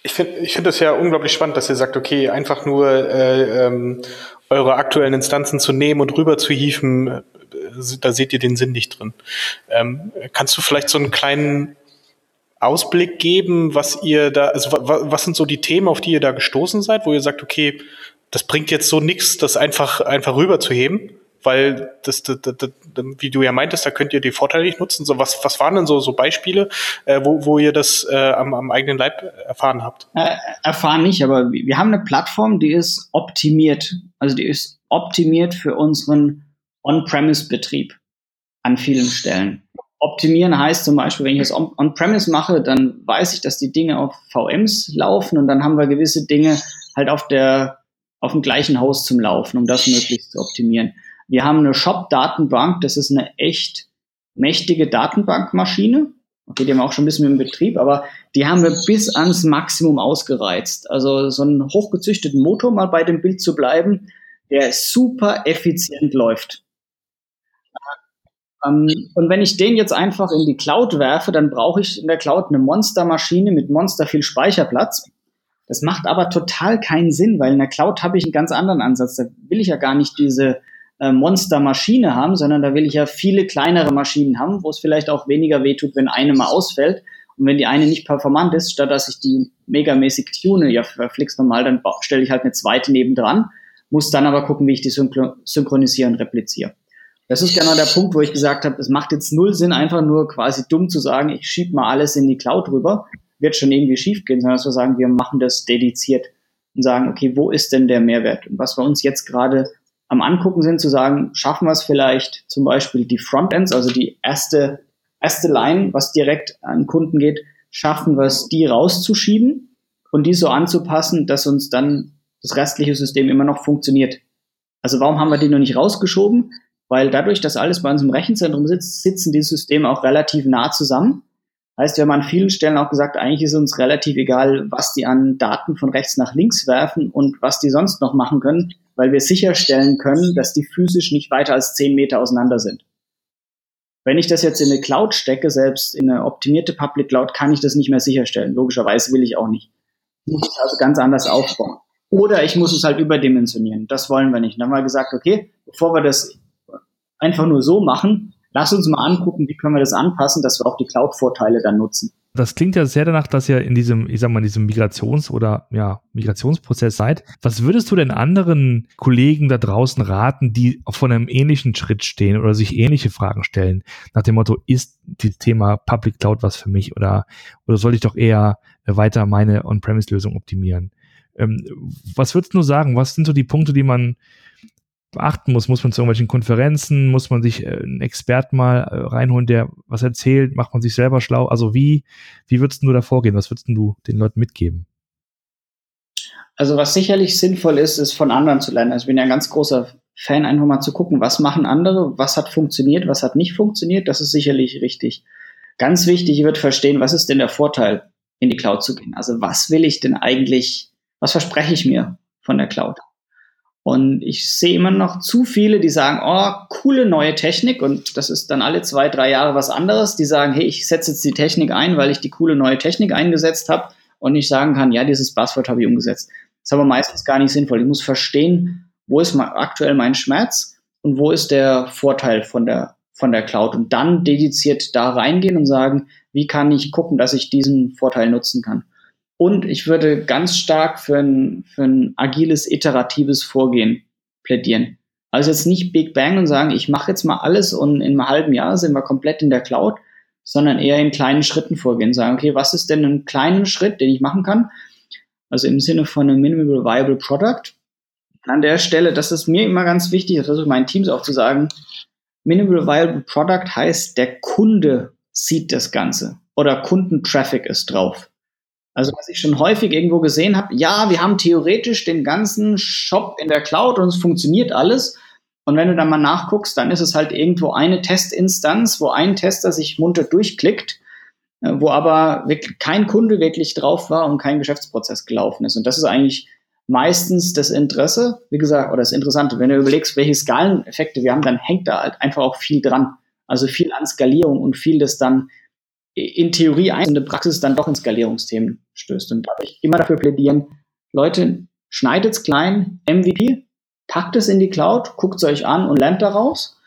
Ich finde ich finde das ja unglaublich spannend, dass ihr sagt, okay, einfach nur äh, ähm, eure aktuellen Instanzen zu nehmen und rüber zu hieven, äh, da seht ihr den Sinn nicht drin. Ähm, kannst du vielleicht so einen kleinen Ausblick geben, was ihr da, also was sind so die Themen, auf die ihr da gestoßen seid, wo ihr sagt, okay, das bringt jetzt so nichts, das einfach, einfach rüber zu heben? Weil das, das, das, das, wie du ja meintest, da könnt ihr die Vorteile nicht nutzen. So was, was waren denn so, so Beispiele, äh, wo, wo ihr das äh, am, am eigenen Leib erfahren habt? Äh, erfahren nicht, aber wir haben eine Plattform, die ist optimiert. Also die ist optimiert für unseren On-Premise-Betrieb an vielen Stellen. Optimieren heißt zum Beispiel, wenn ich das On-Premise mache, dann weiß ich, dass die Dinge auf VMs laufen und dann haben wir gewisse Dinge halt auf der auf dem gleichen Host zum Laufen, um das möglichst zu optimieren. Wir haben eine Shop-Datenbank, das ist eine echt mächtige Datenbankmaschine. Okay, die haben wir auch schon ein bisschen im Betrieb, aber die haben wir bis ans Maximum ausgereizt. Also so einen hochgezüchteten Motor mal bei dem Bild zu bleiben, der super effizient läuft. Ähm, und wenn ich den jetzt einfach in die Cloud werfe, dann brauche ich in der Cloud eine Monstermaschine mit monster viel Speicherplatz. Das macht aber total keinen Sinn, weil in der Cloud habe ich einen ganz anderen Ansatz. Da will ich ja gar nicht diese äh, Monstermaschine haben, sondern da will ich ja viele kleinere Maschinen haben, wo es vielleicht auch weniger wehtut, wenn eine mal ausfällt. Und wenn die eine nicht performant ist, statt dass ich die megamäßig tune, ja, verflixt normal, dann stelle ich halt eine zweite nebendran, muss dann aber gucken, wie ich die synchro synchronisiere und repliziere. Das ist genau der Punkt, wo ich gesagt habe, es macht jetzt null Sinn, einfach nur quasi dumm zu sagen, ich schiebe mal alles in die Cloud rüber, wird schon irgendwie schief gehen, sondern dass wir sagen, wir machen das dediziert und sagen, okay, wo ist denn der Mehrwert? Und was wir uns jetzt gerade am Angucken sind, zu sagen, schaffen wir es vielleicht zum Beispiel die Frontends, also die erste, erste Line, was direkt an Kunden geht, schaffen wir es, die rauszuschieben und die so anzupassen, dass uns dann das restliche System immer noch funktioniert. Also warum haben wir die noch nicht rausgeschoben? Weil dadurch, dass alles bei uns im Rechenzentrum sitzt, sitzen die Systeme auch relativ nah zusammen. Heißt, wir haben an vielen Stellen auch gesagt, eigentlich ist uns relativ egal, was die an Daten von rechts nach links werfen und was die sonst noch machen können weil wir sicherstellen können, dass die physisch nicht weiter als zehn Meter auseinander sind. Wenn ich das jetzt in eine Cloud stecke, selbst in eine optimierte Public Cloud, kann ich das nicht mehr sicherstellen. Logischerweise will ich auch nicht. Ich muss es also ganz anders aufbauen. Oder ich muss es halt überdimensionieren. Das wollen wir nicht. dann haben wir gesagt, okay, bevor wir das einfach nur so machen, lass uns mal angucken, wie können wir das anpassen, dass wir auch die Cloud-Vorteile dann nutzen das klingt ja sehr danach, dass ihr in diesem, ich sag mal, in diesem Migrations- oder ja, Migrationsprozess seid. Was würdest du denn anderen Kollegen da draußen raten, die von einem ähnlichen Schritt stehen oder sich ähnliche Fragen stellen? Nach dem Motto, ist das Thema Public Cloud was für mich oder, oder soll ich doch eher weiter meine On-Premise-Lösung optimieren? Ähm, was würdest du sagen? Was sind so die Punkte, die man beachten muss. Muss man zu irgendwelchen Konferenzen, muss man sich äh, einen Experten mal äh, reinholen, der was erzählt, macht man sich selber schlau. Also wie, wie würdest du da vorgehen? Was würdest du den Leuten mitgeben? Also was sicherlich sinnvoll ist, ist von anderen zu lernen. Also ich bin ja ein ganz großer Fan, einfach mal zu gucken, was machen andere, was hat funktioniert, was hat nicht funktioniert. Das ist sicherlich richtig. Ganz wichtig wird verstehen, was ist denn der Vorteil, in die Cloud zu gehen? Also was will ich denn eigentlich, was verspreche ich mir von der Cloud? Und ich sehe immer noch zu viele, die sagen, oh, coole neue Technik. Und das ist dann alle zwei, drei Jahre was anderes. Die sagen, hey, ich setze jetzt die Technik ein, weil ich die coole neue Technik eingesetzt habe und nicht sagen kann, ja, dieses Buzzword habe ich umgesetzt. Das ist aber meistens gar nicht sinnvoll. Ich muss verstehen, wo ist aktuell mein Schmerz und wo ist der Vorteil von der, von der Cloud und dann dediziert da reingehen und sagen, wie kann ich gucken, dass ich diesen Vorteil nutzen kann. Und ich würde ganz stark für ein, für ein agiles, iteratives Vorgehen plädieren. Also jetzt nicht Big Bang und sagen, ich mache jetzt mal alles und in einem halben Jahr sind wir komplett in der Cloud, sondern eher in kleinen Schritten vorgehen. Sagen, okay, was ist denn ein kleiner Schritt, den ich machen kann? Also im Sinne von einem Minimal Viable Product. An der Stelle, das ist mir immer ganz wichtig, das versuche meinen Teams auch zu sagen, Minimal Viable Product heißt, der Kunde sieht das Ganze oder Kundentraffic ist drauf. Also was ich schon häufig irgendwo gesehen habe, ja, wir haben theoretisch den ganzen Shop in der Cloud und es funktioniert alles. Und wenn du dann mal nachguckst, dann ist es halt irgendwo eine Testinstanz, wo ein Tester sich munter durchklickt, äh, wo aber wirklich kein Kunde wirklich drauf war und kein Geschäftsprozess gelaufen ist. Und das ist eigentlich meistens das Interesse, wie gesagt, oder das Interessante. Wenn du überlegst, welche Skaleneffekte wir haben, dann hängt da halt einfach auch viel dran. Also viel an Skalierung und viel, das dann in Theorie ein, in der Praxis dann doch in Skalierungsthemen stößt. Und da würde ich immer dafür plädieren, Leute, schneidet's klein, MVP, packt es in die Cloud, guckt es euch an und lernt daraus.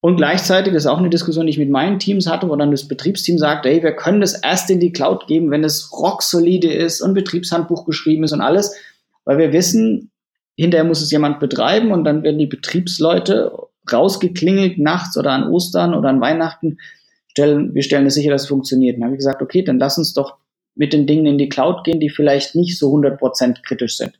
Und gleichzeitig, ist auch eine Diskussion, die ich mit meinen Teams hatte, wo dann das Betriebsteam sagt, hey, wir können das erst in die Cloud geben, wenn es rocksolide ist und Betriebshandbuch geschrieben ist und alles, weil wir wissen, hinterher muss es jemand betreiben und dann werden die Betriebsleute rausgeklingelt nachts oder an Ostern oder an Weihnachten stellen, wir stellen es sicher, dass es funktioniert. dann habe ich gesagt, okay, dann lass uns doch mit den Dingen in die Cloud gehen, die vielleicht nicht so 100% kritisch sind.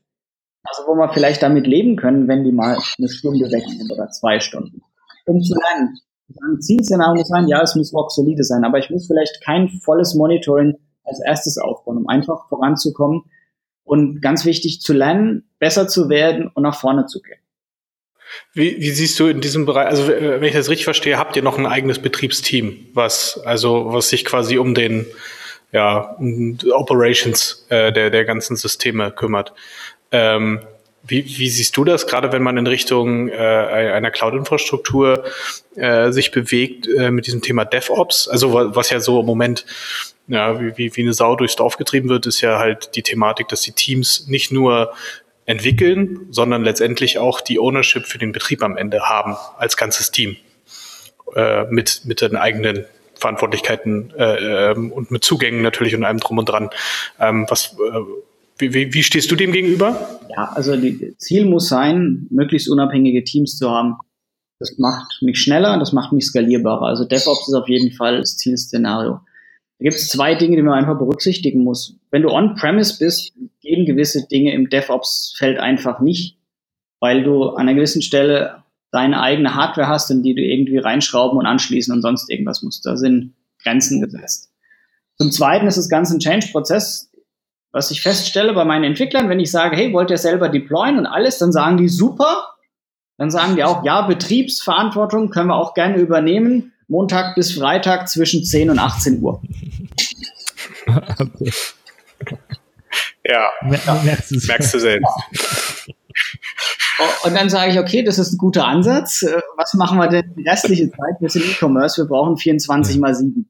Also wo wir vielleicht damit leben können, wenn die mal eine Stunde weg sind oder zwei Stunden. Um zu lernen. Ein Zielszenario muss sein, ja, es muss rock solide sein, aber ich muss vielleicht kein volles Monitoring als erstes aufbauen, um einfach voranzukommen und ganz wichtig zu lernen, besser zu werden und nach vorne zu gehen. Wie, wie siehst du in diesem Bereich, also wenn ich das richtig verstehe, habt ihr noch ein eigenes Betriebsteam, was also was sich quasi um den ja, um Operations äh, der, der ganzen Systeme kümmert. Ähm, wie, wie siehst du das, gerade wenn man in Richtung äh, einer Cloud-Infrastruktur äh, sich bewegt äh, mit diesem Thema DevOps? Also was ja so im Moment ja, wie, wie eine Sau durchs Dorf getrieben wird, ist ja halt die Thematik, dass die Teams nicht nur entwickeln, sondern letztendlich auch die Ownership für den Betrieb am Ende haben als ganzes Team äh, mit mit den eigenen Verantwortlichkeiten äh, ähm, und mit Zugängen natürlich und allem drum und dran. Ähm, was äh, wie, wie, wie stehst du dem gegenüber? Ja, also Ziel muss sein, möglichst unabhängige Teams zu haben. Das macht mich schneller, das macht mich skalierbarer. Also DevOps ist auf jeden Fall das Zielszenario. Da gibt es zwei Dinge, die man einfach berücksichtigen muss. Wenn du on-premise bist, gehen gewisse Dinge im DevOps-Feld einfach nicht, weil du an einer gewissen Stelle deine eigene Hardware hast, in die du irgendwie reinschrauben und anschließen und sonst irgendwas musst. Da sind Grenzen gesetzt. Zum Zweiten ist das Ganze ein Change-Prozess. Was ich feststelle bei meinen Entwicklern, wenn ich sage, hey, wollt ihr selber deployen und alles, dann sagen die super. Dann sagen die auch, ja, Betriebsverantwortung können wir auch gerne übernehmen. Montag bis Freitag zwischen 10 und 18 Uhr. [laughs] okay. Ja, ja. Merkst, merkst du selbst. Und dann sage ich, okay, das ist ein guter Ansatz. Äh, was machen wir denn die restliche Zeit? Wir sind E-Commerce, wir brauchen 24 mal 7.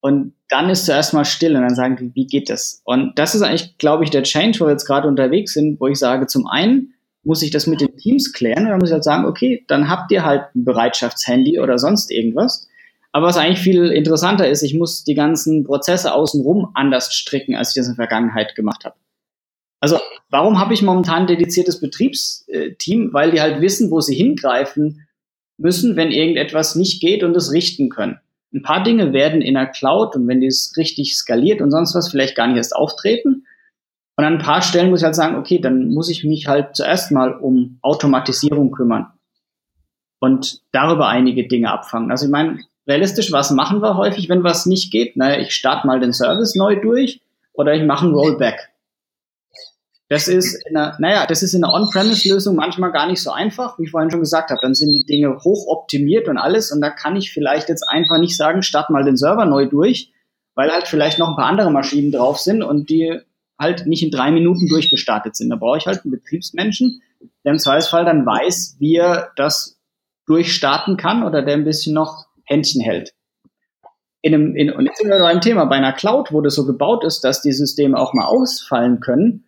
Und dann ist zuerst mal still und dann sagen die, wie geht das? Und das ist eigentlich, glaube ich, der Change, wo wir jetzt gerade unterwegs sind, wo ich sage, zum einen, muss ich das mit den Teams klären und dann muss ich halt sagen, okay, dann habt ihr halt ein Bereitschaftshandy oder sonst irgendwas. Aber was eigentlich viel interessanter ist, ich muss die ganzen Prozesse außenrum anders stricken, als ich das in der Vergangenheit gemacht habe. Also warum habe ich momentan ein dediziertes Betriebsteam? Weil die halt wissen, wo sie hingreifen müssen, wenn irgendetwas nicht geht und es richten können. Ein paar Dinge werden in der Cloud und wenn die es richtig skaliert und sonst was vielleicht gar nicht erst auftreten. Und an ein paar Stellen muss ich halt sagen, okay, dann muss ich mich halt zuerst mal um Automatisierung kümmern und darüber einige Dinge abfangen. Also ich meine, realistisch, was machen wir häufig, wenn was nicht geht? Naja, ich starte mal den Service neu durch oder ich mache ein Rollback. Das ist in einer, naja, das ist in einer On-Premise-Lösung manchmal gar nicht so einfach, wie ich vorhin schon gesagt habe. Dann sind die Dinge hoch optimiert und alles und da kann ich vielleicht jetzt einfach nicht sagen, start mal den Server neu durch, weil halt vielleicht noch ein paar andere Maschinen drauf sind und die halt nicht in drei Minuten durchgestartet sind. Da brauche ich halt einen Betriebsmenschen, der im Zweifelsfall dann weiß, wie er das durchstarten kann oder der ein bisschen noch Händchen hält. In einem, in, und jetzt sind wir beim Thema, bei einer Cloud, wo das so gebaut ist, dass die Systeme auch mal ausfallen können,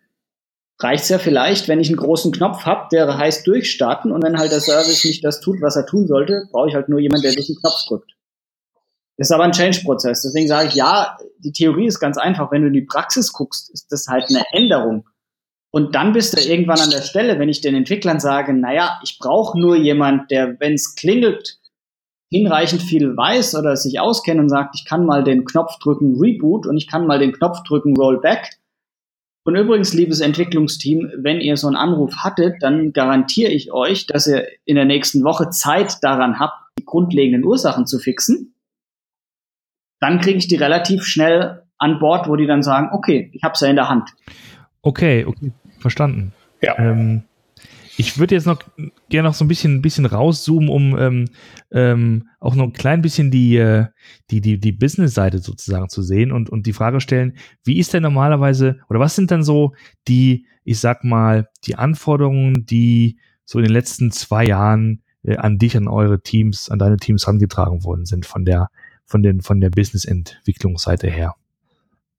reicht es ja vielleicht, wenn ich einen großen Knopf habe, der heißt durchstarten und wenn halt der Service nicht das tut, was er tun sollte, brauche ich halt nur jemanden, der diesen Knopf drückt. Das ist aber ein Change-Prozess. Deswegen sage ich, ja, die Theorie ist ganz einfach. Wenn du in die Praxis guckst, ist das halt eine Änderung. Und dann bist du irgendwann an der Stelle, wenn ich den Entwicklern sage, naja, ich brauche nur jemand, der, wenn es klingelt, hinreichend viel weiß oder sich auskennt und sagt, ich kann mal den Knopf drücken Reboot und ich kann mal den Knopf drücken Rollback. Und übrigens, liebes Entwicklungsteam, wenn ihr so einen Anruf hattet, dann garantiere ich euch, dass ihr in der nächsten Woche Zeit daran habt, die grundlegenden Ursachen zu fixen. Dann kriege ich die relativ schnell an Bord, wo die dann sagen, okay, ich habe es ja in der Hand. Okay, okay, verstanden. Ja. Ähm, ich würde jetzt noch gerne noch so ein bisschen, ein bisschen rauszoomen, um ähm, ähm, auch noch ein klein bisschen die, äh, die, die, die Business-Seite sozusagen zu sehen und, und die Frage stellen, wie ist denn normalerweise, oder was sind dann so die, ich sag mal, die Anforderungen, die so in den letzten zwei Jahren äh, an dich, an eure Teams, an deine Teams herangetragen worden sind von der, von den, von der Business-Entwicklungsseite her?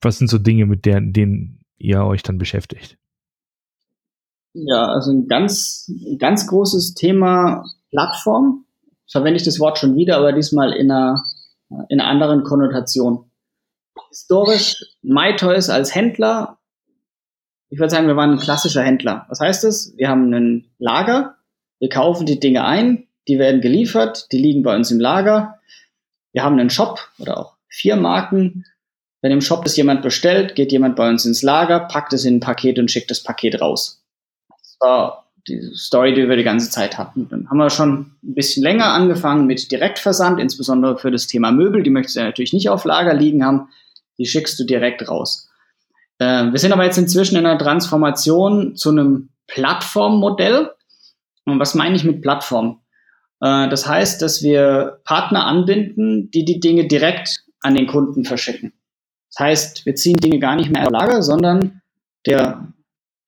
Was sind so Dinge, mit der, denen ihr euch dann beschäftigt? Ja, also ein ganz, ganz großes Thema Plattform. Verwende ich das Wort schon wieder, aber diesmal in einer, in einer anderen Konnotation. Historisch, MyToys als Händler, ich würde sagen, wir waren ein klassischer Händler. Was heißt das? Wir haben ein Lager, wir kaufen die Dinge ein, die werden geliefert, die liegen bei uns im Lager. Wir haben einen Shop oder auch vier Marken. Wenn im Shop das jemand bestellt, geht jemand bei uns ins Lager, packt es in ein Paket und schickt das Paket raus war die Story, die wir die ganze Zeit hatten. Dann haben wir schon ein bisschen länger angefangen mit Direktversand, insbesondere für das Thema Möbel. Die möchtest du ja natürlich nicht auf Lager liegen haben. Die schickst du direkt raus. Äh, wir sind aber jetzt inzwischen in einer Transformation zu einem Plattformmodell. Und was meine ich mit Plattform? Äh, das heißt, dass wir Partner anbinden, die die Dinge direkt an den Kunden verschicken. Das heißt, wir ziehen Dinge gar nicht mehr auf Lager, sondern der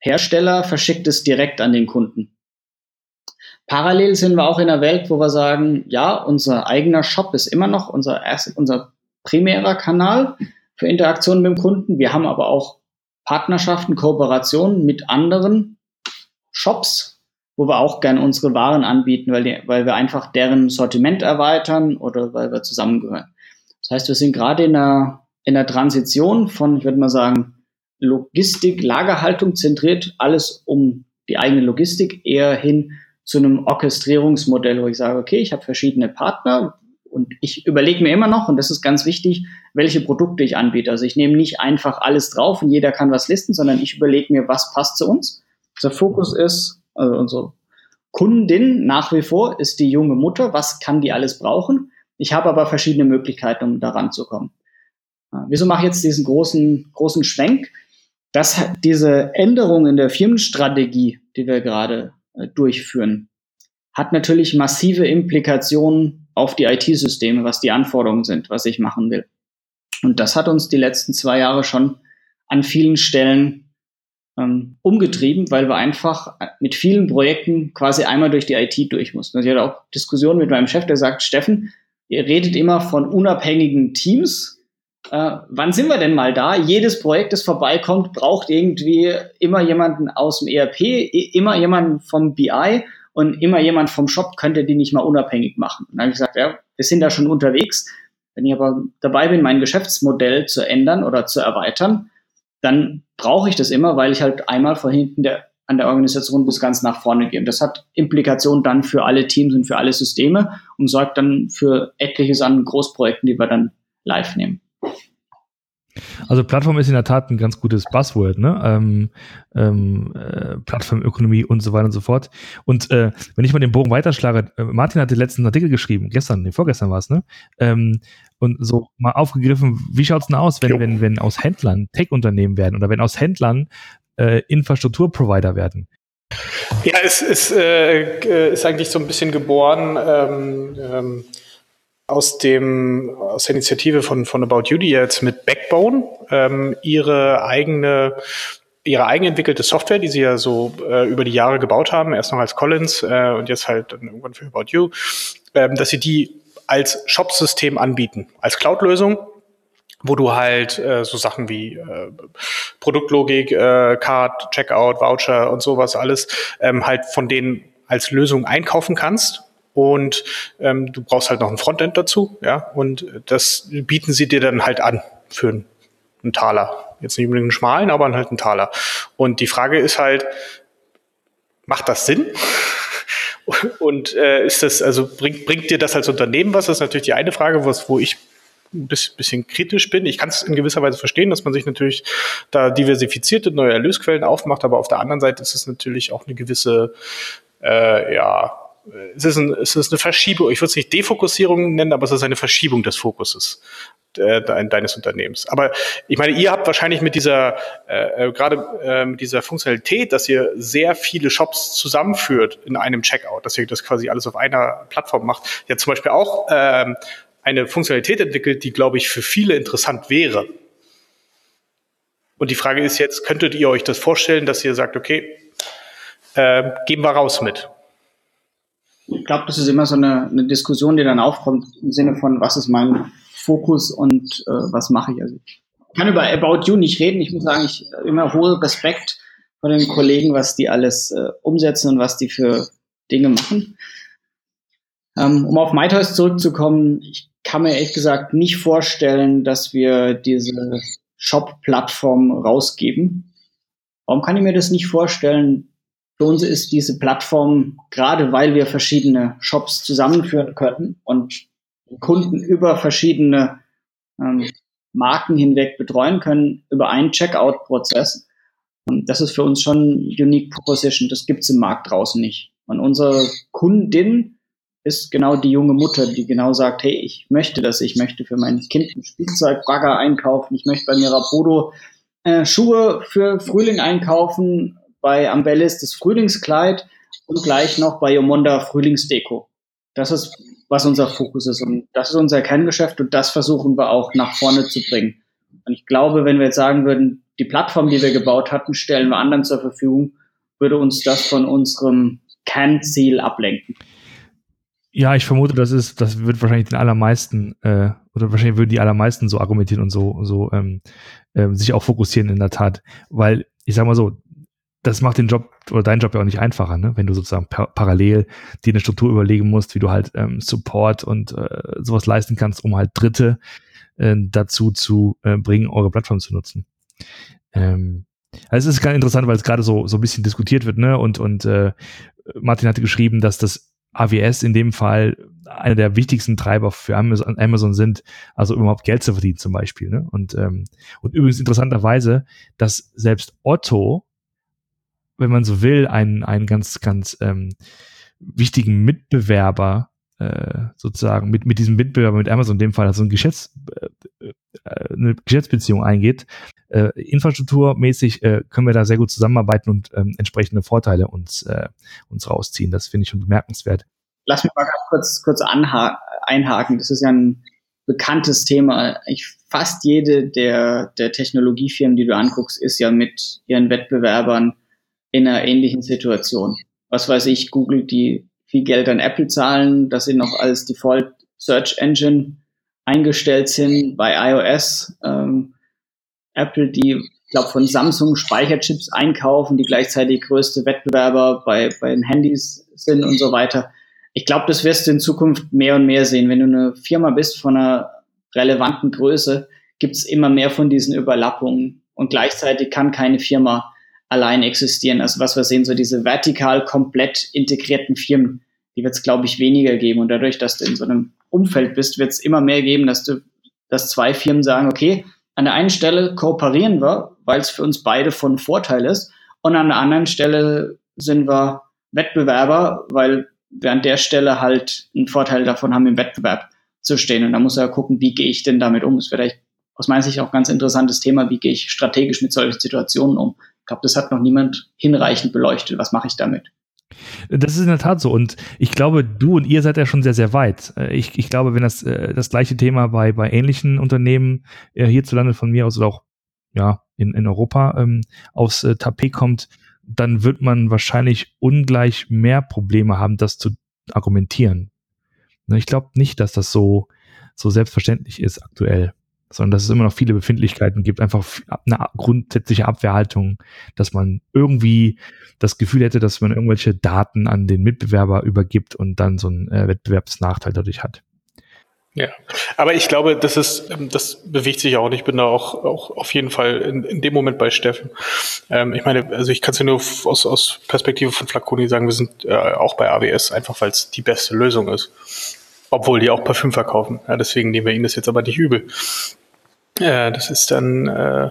Hersteller verschickt es direkt an den Kunden. Parallel sind wir auch in einer Welt, wo wir sagen, ja, unser eigener Shop ist immer noch unser, erst, unser primärer Kanal für Interaktion mit dem Kunden. Wir haben aber auch Partnerschaften, Kooperationen mit anderen Shops, wo wir auch gerne unsere Waren anbieten, weil, die, weil wir einfach deren Sortiment erweitern oder weil wir zusammengehören. Das heißt, wir sind gerade in einer, in einer Transition von, ich würde mal sagen, Logistik, Lagerhaltung zentriert alles um die eigene Logistik eher hin zu einem Orchestrierungsmodell, wo ich sage, okay, ich habe verschiedene Partner und ich überlege mir immer noch, und das ist ganz wichtig, welche Produkte ich anbiete. Also ich nehme nicht einfach alles drauf und jeder kann was listen, sondern ich überlege mir, was passt zu uns. Unser Fokus ist, also unsere Kundin nach wie vor ist die junge Mutter. Was kann die alles brauchen? Ich habe aber verschiedene Möglichkeiten, um daran zu kommen. Wieso mache ich jetzt diesen großen, großen Schwenk? Dass diese Änderung in der Firmenstrategie, die wir gerade äh, durchführen, hat natürlich massive Implikationen auf die IT-Systeme, was die Anforderungen sind, was ich machen will. Und das hat uns die letzten zwei Jahre schon an vielen Stellen ähm, umgetrieben, weil wir einfach mit vielen Projekten quasi einmal durch die IT durch mussten. Also ich hatte auch Diskussionen mit meinem Chef, der sagt, Steffen, ihr redet immer von unabhängigen Teams, äh, wann sind wir denn mal da? Jedes Projekt, das vorbeikommt, braucht irgendwie immer jemanden aus dem ERP, immer jemanden vom BI und immer jemand vom Shop könnte die nicht mal unabhängig machen. Und dann habe ich gesagt, ja, wir sind da schon unterwegs. Wenn ich aber dabei bin, mein Geschäftsmodell zu ändern oder zu erweitern, dann brauche ich das immer, weil ich halt einmal von hinten der, an der Organisation bis ganz nach vorne gehe. Und das hat Implikationen dann für alle Teams und für alle Systeme und sorgt dann für etliches an Großprojekten, die wir dann live nehmen. Also Plattform ist in der Tat ein ganz gutes Buzzword, ne? Ähm, ähm, äh, Plattformökonomie und so weiter und so fort. Und äh, wenn ich mal den Bogen weiterschlage, äh, Martin hat den letzten Artikel geschrieben, gestern, nee, vorgestern war es, ne? Ähm, und so mal aufgegriffen, wie schaut es denn aus, wenn, wenn, wenn aus Händlern Tech-Unternehmen werden oder wenn aus Händlern äh, Infrastrukturprovider werden? Ja, es ist, äh, ist eigentlich so ein bisschen geboren. Aus dem aus der Initiative von von About You, die jetzt mit Backbone ähm, ihre eigene ihre eigenentwickelte Software, die sie ja so äh, über die Jahre gebaut haben, erst noch als Collins äh, und jetzt halt dann irgendwann für About You, ähm, dass sie die als Shop-System anbieten, als Cloud-Lösung, wo du halt äh, so Sachen wie äh, Produktlogik, äh, Card, Checkout, Voucher und sowas alles ähm, halt von denen als Lösung einkaufen kannst. Und ähm, du brauchst halt noch ein Frontend dazu, ja. Und das bieten sie dir dann halt an für einen Taler. Jetzt nicht unbedingt einen schmalen, aber halt einen Taler. Und die Frage ist halt, macht das Sinn? [laughs] Und äh, ist das, also bringt, bringt dir das als Unternehmen was? Das ist natürlich die eine Frage, was, wo ich ein bisschen kritisch bin. Ich kann es in gewisser Weise verstehen, dass man sich natürlich da diversifiziert und neue Erlösquellen aufmacht, aber auf der anderen Seite ist es natürlich auch eine gewisse, äh, ja, es ist, ein, es ist eine Verschiebung, ich würde es nicht Defokussierung nennen, aber es ist eine Verschiebung des Fokuses äh, deines Unternehmens. Aber ich meine, ihr habt wahrscheinlich mit dieser, äh, äh, gerade äh, mit dieser Funktionalität, dass ihr sehr viele Shops zusammenführt in einem Checkout, dass ihr das quasi alles auf einer Plattform macht, ja zum Beispiel auch äh, eine Funktionalität entwickelt, die, glaube ich, für viele interessant wäre. Und die Frage ist jetzt, könntet ihr euch das vorstellen, dass ihr sagt, okay, äh, gehen wir raus mit? Ich glaube, das ist immer so eine, eine, Diskussion, die dann aufkommt im Sinne von, was ist mein Fokus und äh, was mache ich? Also ich kann über About You nicht reden. Ich muss sagen, ich immer hohe Respekt vor den Kollegen, was die alles äh, umsetzen und was die für Dinge machen. Ähm, um auf MyToys zurückzukommen, ich kann mir ehrlich gesagt nicht vorstellen, dass wir diese Shop-Plattform rausgeben. Warum kann ich mir das nicht vorstellen? Für uns ist diese Plattform, gerade weil wir verschiedene Shops zusammenführen können und Kunden über verschiedene ähm, Marken hinweg betreuen können, über einen Checkout-Prozess. Und das ist für uns schon Unique Proposition. Das gibt es im Markt draußen nicht. Und unsere Kundin ist genau die junge Mutter, die genau sagt, hey, ich möchte das, ich möchte für mein Kind ein Spielzeug, Bagger einkaufen, ich möchte bei mir Rapodo äh, Schuhe für Frühling einkaufen, bei Ambellis das Frühlingskleid und gleich noch bei Yomonda Frühlingsdeko. Das ist, was unser Fokus ist und das ist unser Kerngeschäft und das versuchen wir auch nach vorne zu bringen. Und ich glaube, wenn wir jetzt sagen würden, die Plattform, die wir gebaut hatten, stellen wir anderen zur Verfügung, würde uns das von unserem Kernziel ablenken. Ja, ich vermute, das ist, das wird wahrscheinlich den allermeisten, äh, oder wahrscheinlich würden die allermeisten so argumentieren und so, so ähm, äh, sich auch fokussieren in der Tat. Weil, ich sag mal so, das macht den Job oder deinen Job ja auch nicht einfacher, ne? wenn du sozusagen par parallel dir eine Struktur überlegen musst, wie du halt ähm, Support und äh, sowas leisten kannst, um halt Dritte äh, dazu zu äh, bringen, eure Plattform zu nutzen. Ähm, also es ist ganz interessant, weil es gerade so so ein bisschen diskutiert wird, ne? Und und äh, Martin hatte geschrieben, dass das AWS in dem Fall einer der wichtigsten Treiber für Amazon, Amazon sind, also überhaupt Geld zu verdienen zum Beispiel. Ne? Und, ähm, und übrigens interessanterweise, dass selbst Otto, wenn man so will, einen, einen ganz, ganz ähm, wichtigen Mitbewerber äh, sozusagen mit, mit diesem Mitbewerber mit Amazon in dem Fall also ein Geschäfts, äh, äh, eine Geschäftsbeziehung eingeht. Äh, infrastrukturmäßig äh, können wir da sehr gut zusammenarbeiten und ähm, entsprechende Vorteile uns, äh, uns rausziehen. Das finde ich schon bemerkenswert. Lass mich mal kurz, kurz einhaken. Das ist ja ein bekanntes Thema. Ich, fast jede der, der Technologiefirmen, die du anguckst, ist ja mit ihren Wettbewerbern in einer ähnlichen Situation. Was weiß ich, Google, die viel Geld an Apple zahlen, dass sie noch als Default Search Engine eingestellt sind bei iOS. Ähm, Apple, die, ich glaube, von Samsung Speicherchips einkaufen, die gleichzeitig größte Wettbewerber bei, bei den Handys sind und so weiter. Ich glaube, das wirst du in Zukunft mehr und mehr sehen. Wenn du eine Firma bist von einer relevanten Größe, gibt es immer mehr von diesen Überlappungen. Und gleichzeitig kann keine Firma allein existieren. Also was wir sehen, so diese vertikal komplett integrierten Firmen, die wird es, glaube ich, weniger geben. Und dadurch, dass du in so einem Umfeld bist, wird es immer mehr geben, dass du, dass zwei Firmen sagen, okay, an der einen Stelle kooperieren wir, weil es für uns beide von Vorteil ist. Und an der anderen Stelle sind wir Wettbewerber, weil wir an der Stelle halt einen Vorteil davon haben, im Wettbewerb zu stehen. Und da muss er gucken, wie gehe ich denn damit um? Das ist vielleicht aus meiner Sicht auch ganz interessantes Thema, wie gehe ich strategisch mit solchen Situationen um. Ich glaube, das hat noch niemand hinreichend beleuchtet. Was mache ich damit? Das ist in der Tat so. Und ich glaube, du und ihr seid ja schon sehr, sehr weit. Ich, ich glaube, wenn das, äh, das gleiche Thema bei, bei ähnlichen Unternehmen äh, hierzulande von mir aus oder auch ja, in, in Europa ähm, aufs äh, Tapet kommt, dann wird man wahrscheinlich ungleich mehr Probleme haben, das zu argumentieren. Ne, ich glaube nicht, dass das so, so selbstverständlich ist aktuell. Sondern dass es immer noch viele Befindlichkeiten gibt, einfach eine grundsätzliche Abwehrhaltung, dass man irgendwie das Gefühl hätte, dass man irgendwelche Daten an den Mitbewerber übergibt und dann so einen äh, Wettbewerbsnachteil dadurch hat. Ja, aber ich glaube, das ist, ähm, das bewegt sich auch. Ich bin da auch, auch auf jeden Fall in, in dem Moment bei Steffen. Ähm, ich meine, also ich kann es ja nur aus, aus Perspektive von Flaconi sagen, wir sind äh, auch bei AWS, einfach weil es die beste Lösung ist. Obwohl die auch Parfüm verkaufen. Ja, deswegen nehmen wir ihnen das jetzt aber nicht übel. Äh, das ist dann, äh,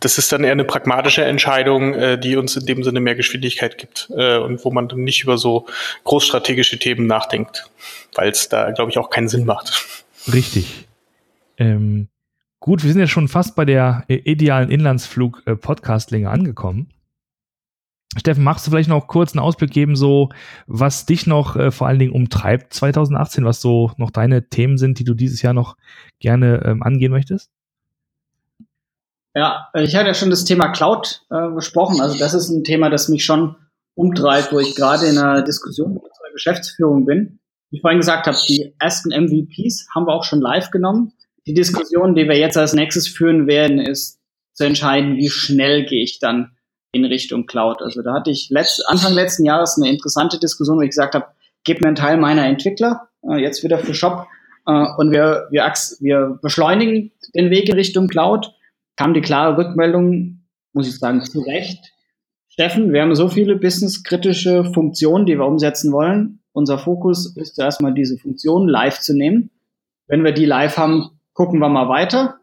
das ist dann eher eine pragmatische Entscheidung, äh, die uns in dem Sinne mehr Geschwindigkeit gibt äh, und wo man dann nicht über so großstrategische Themen nachdenkt, weil es da, glaube ich, auch keinen Sinn macht. Richtig. Ähm, gut, wir sind ja schon fast bei der äh, idealen Inlandsflug-Podcast-Länge angekommen. Steffen, magst du vielleicht noch kurz einen Ausblick geben, so was dich noch äh, vor allen Dingen umtreibt 2018, was so noch deine Themen sind, die du dieses Jahr noch gerne ähm, angehen möchtest? Ja, ich hatte ja schon das Thema Cloud äh, besprochen. Also das ist ein Thema, das mich schon umtreibt, wo ich gerade in einer Diskussion mit unserer Geschäftsführung bin wie ich vorhin gesagt habe, die ersten MVPs haben wir auch schon live genommen. Die Diskussion, die wir jetzt als nächstes führen werden, ist zu entscheiden, wie schnell gehe ich dann in Richtung Cloud. Also da hatte ich letzt, Anfang letzten Jahres eine interessante Diskussion, wo ich gesagt habe, gib mir einen Teil meiner Entwickler, äh, jetzt wieder für Shop, äh, und wir, wir, wir beschleunigen den Weg in Richtung Cloud. Kam die klare Rückmeldung, muss ich sagen, zu Recht. Steffen, wir haben so viele businesskritische Funktionen, die wir umsetzen wollen. Unser Fokus ist zuerst mal diese Funktion live zu nehmen. Wenn wir die live haben, gucken wir mal weiter.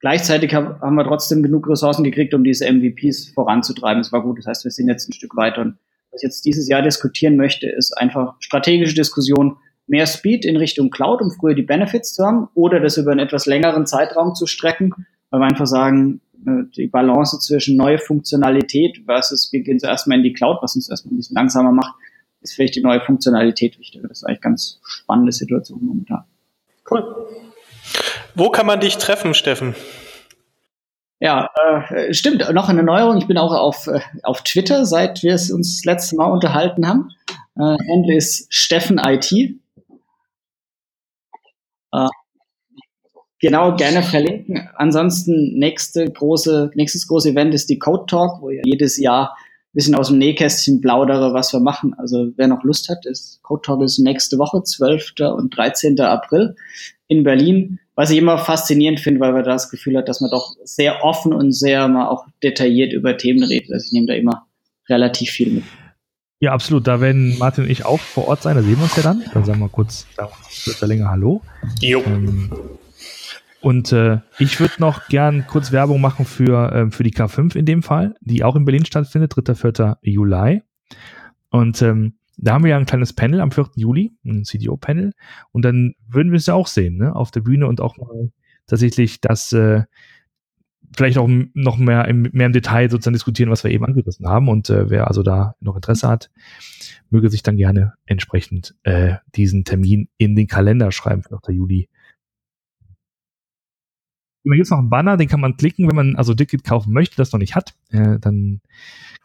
Gleichzeitig haben wir trotzdem genug Ressourcen gekriegt, um diese MVPs voranzutreiben. Das war gut. Das heißt, wir sind jetzt ein Stück weiter. Und was ich jetzt dieses Jahr diskutieren möchte, ist einfach strategische Diskussion, mehr Speed in Richtung Cloud, um früher die Benefits zu haben, oder das über einen etwas längeren Zeitraum zu strecken, weil wir einfach sagen, äh, die Balance zwischen neue Funktionalität versus wir gehen zuerst mal in die Cloud, was uns erstmal ein bisschen langsamer macht, ist vielleicht die neue Funktionalität wichtiger. Das ist eigentlich ganz spannende Situation momentan. Cool. Wo kann man dich treffen, Steffen? Ja, äh, stimmt. Noch eine Neuerung. Ich bin auch auf, äh, auf Twitter, seit wir es uns das letzte Mal unterhalten haben. Äh, Handle ist Steffen IT. Äh, genau, gerne verlinken. Ansonsten nächste große, nächstes große Event ist die Code Talk, wo ja jedes Jahr bisschen aus dem Nähkästchen plaudere, was wir machen. Also wer noch Lust hat, ist Code Talk ist nächste Woche, 12. und 13. April in Berlin. Was ich immer faszinierend finde, weil man da das Gefühl hat, dass man doch sehr offen und sehr mal auch detailliert über Themen redet. Also ich nehme da immer relativ viel mit. Ja, absolut. Da werden Martin und ich auch vor Ort sein. Da sehen wir uns ja dann. Dann sagen wir kurz, kurz länger Hallo. Jo. Ähm, und äh, ich würde noch gern kurz Werbung machen für, äh, für die K5 in dem Fall, die auch in Berlin stattfindet, 3. 4. Juli. Und ähm, da haben wir ja ein kleines Panel am 4. Juli, ein CDO-Panel. Und dann würden wir es ja auch sehen, ne, auf der Bühne und auch mal tatsächlich das äh, vielleicht auch noch mehr im, mehr im Detail sozusagen diskutieren, was wir eben angerissen haben. Und äh, wer also da noch Interesse hat, möge sich dann gerne entsprechend äh, diesen Termin in den Kalender schreiben für 4. Juli Immer gibt es noch einen Banner, den kann man klicken, wenn man also Ticket kaufen möchte, das noch nicht hat. Äh, dann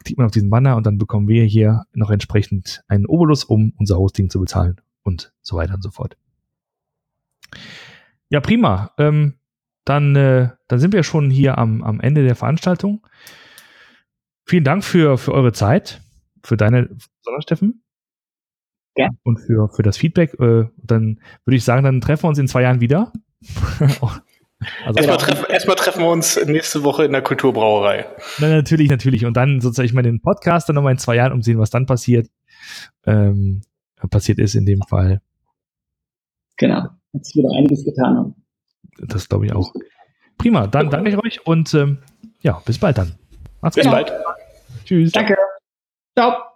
klickt man auf diesen Banner und dann bekommen wir hier noch entsprechend einen Obolus, um unser Hosting zu bezahlen und so weiter und so fort. Ja, prima. Ähm, dann, äh, dann sind wir schon hier am, am Ende der Veranstaltung. Vielen Dank für, für eure Zeit, für deine, Steffen. Ja. Und für, für das Feedback. Äh, dann würde ich sagen, dann treffen wir uns in zwei Jahren wieder. [laughs] Also erstmal, treff, erstmal treffen wir uns nächste Woche in der Kulturbrauerei. Na, natürlich, natürlich. Und dann sozusagen ich mal den Podcast dann nochmal in zwei Jahren umsehen, was dann passiert. Ähm, passiert ist in dem Fall. Genau. Hat sich wieder einiges getan. Haben. Das glaube ich auch. Prima. Dann danke ich euch und ähm, ja, bis bald dann. Macht's bis gut. bald. Tschüss. Danke. Ciao.